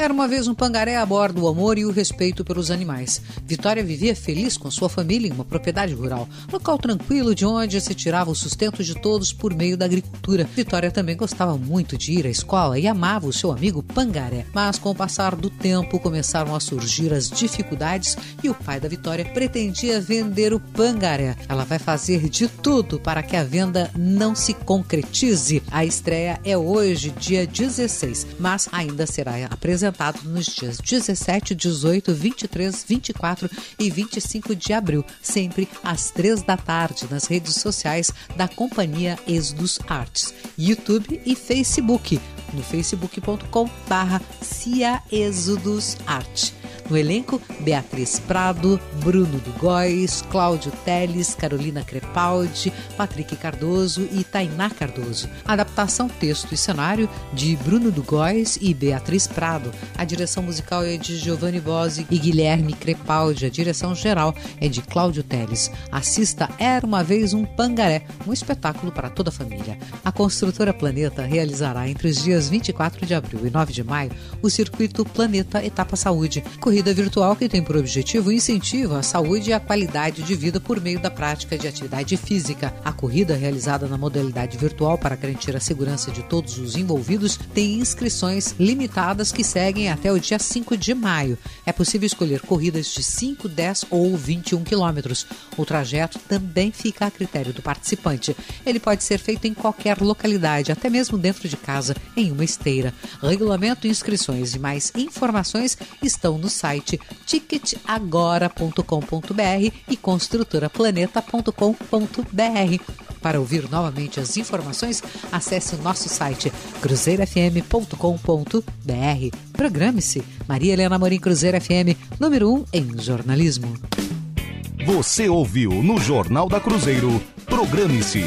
Era uma vez um pangaré a bordo do amor e o respeito pelos animais. Vitória vivia feliz com sua família em uma propriedade rural, local tranquilo de onde se tirava o sustento de todos por meio da agricultura. Vitória também gostava muito de ir à escola e amava o seu amigo pangaré. Mas com o passar do tempo começaram a surgir as dificuldades e o pai da Vitória pretendia vender o pangaré. Ela vai fazer de tudo para que a venda não se concretize. A estreia é hoje, dia 16, mas ainda será apresentada apresentado nos dias 17, 18, 23, 24 e 25 de abril, sempre às três da tarde, nas redes sociais da Companhia Exodus Artes, YouTube e Facebook, no facebook.com Cia Arte. No elenco, Beatriz Prado, Bruno Dugóis, Cláudio Teles, Carolina Crepaldi, Patrick Cardoso e Tainá Cardoso. Adaptação, texto e cenário de Bruno Dugóis e Beatriz Prado. A direção musical é de Giovanni Bose e Guilherme Crepaldi. A direção geral é de Cláudio Teles. Assista Era uma vez um Pangaré, um espetáculo para toda a família. A construtora Planeta realizará entre os dias 24 de abril e 9 de maio o circuito Planeta Etapa Saúde, corrida virtual que tem por objetivo incentivo à saúde e à qualidade de vida por meio da prática de atividade física. A corrida, realizada na modalidade virtual para garantir a segurança de todos os envolvidos, tem inscrições limitadas que seguem até o dia 5 de maio. É possível escolher corridas de 5, 10 ou 21 quilômetros. O trajeto também fica a critério do participante. Ele pode ser feito em qualquer localidade, até mesmo dentro de casa, em uma esteira. Regulamento, inscrições e mais informações estão no site site ticketagora.com.br e construtoraplaneta.com.br. Para ouvir novamente as informações, acesse o nosso site cruzeirofm.com.br. Programe-se. Maria Helena Morim Cruzeiro FM, número 1 um em jornalismo. Você ouviu no Jornal da Cruzeiro. Programe-se.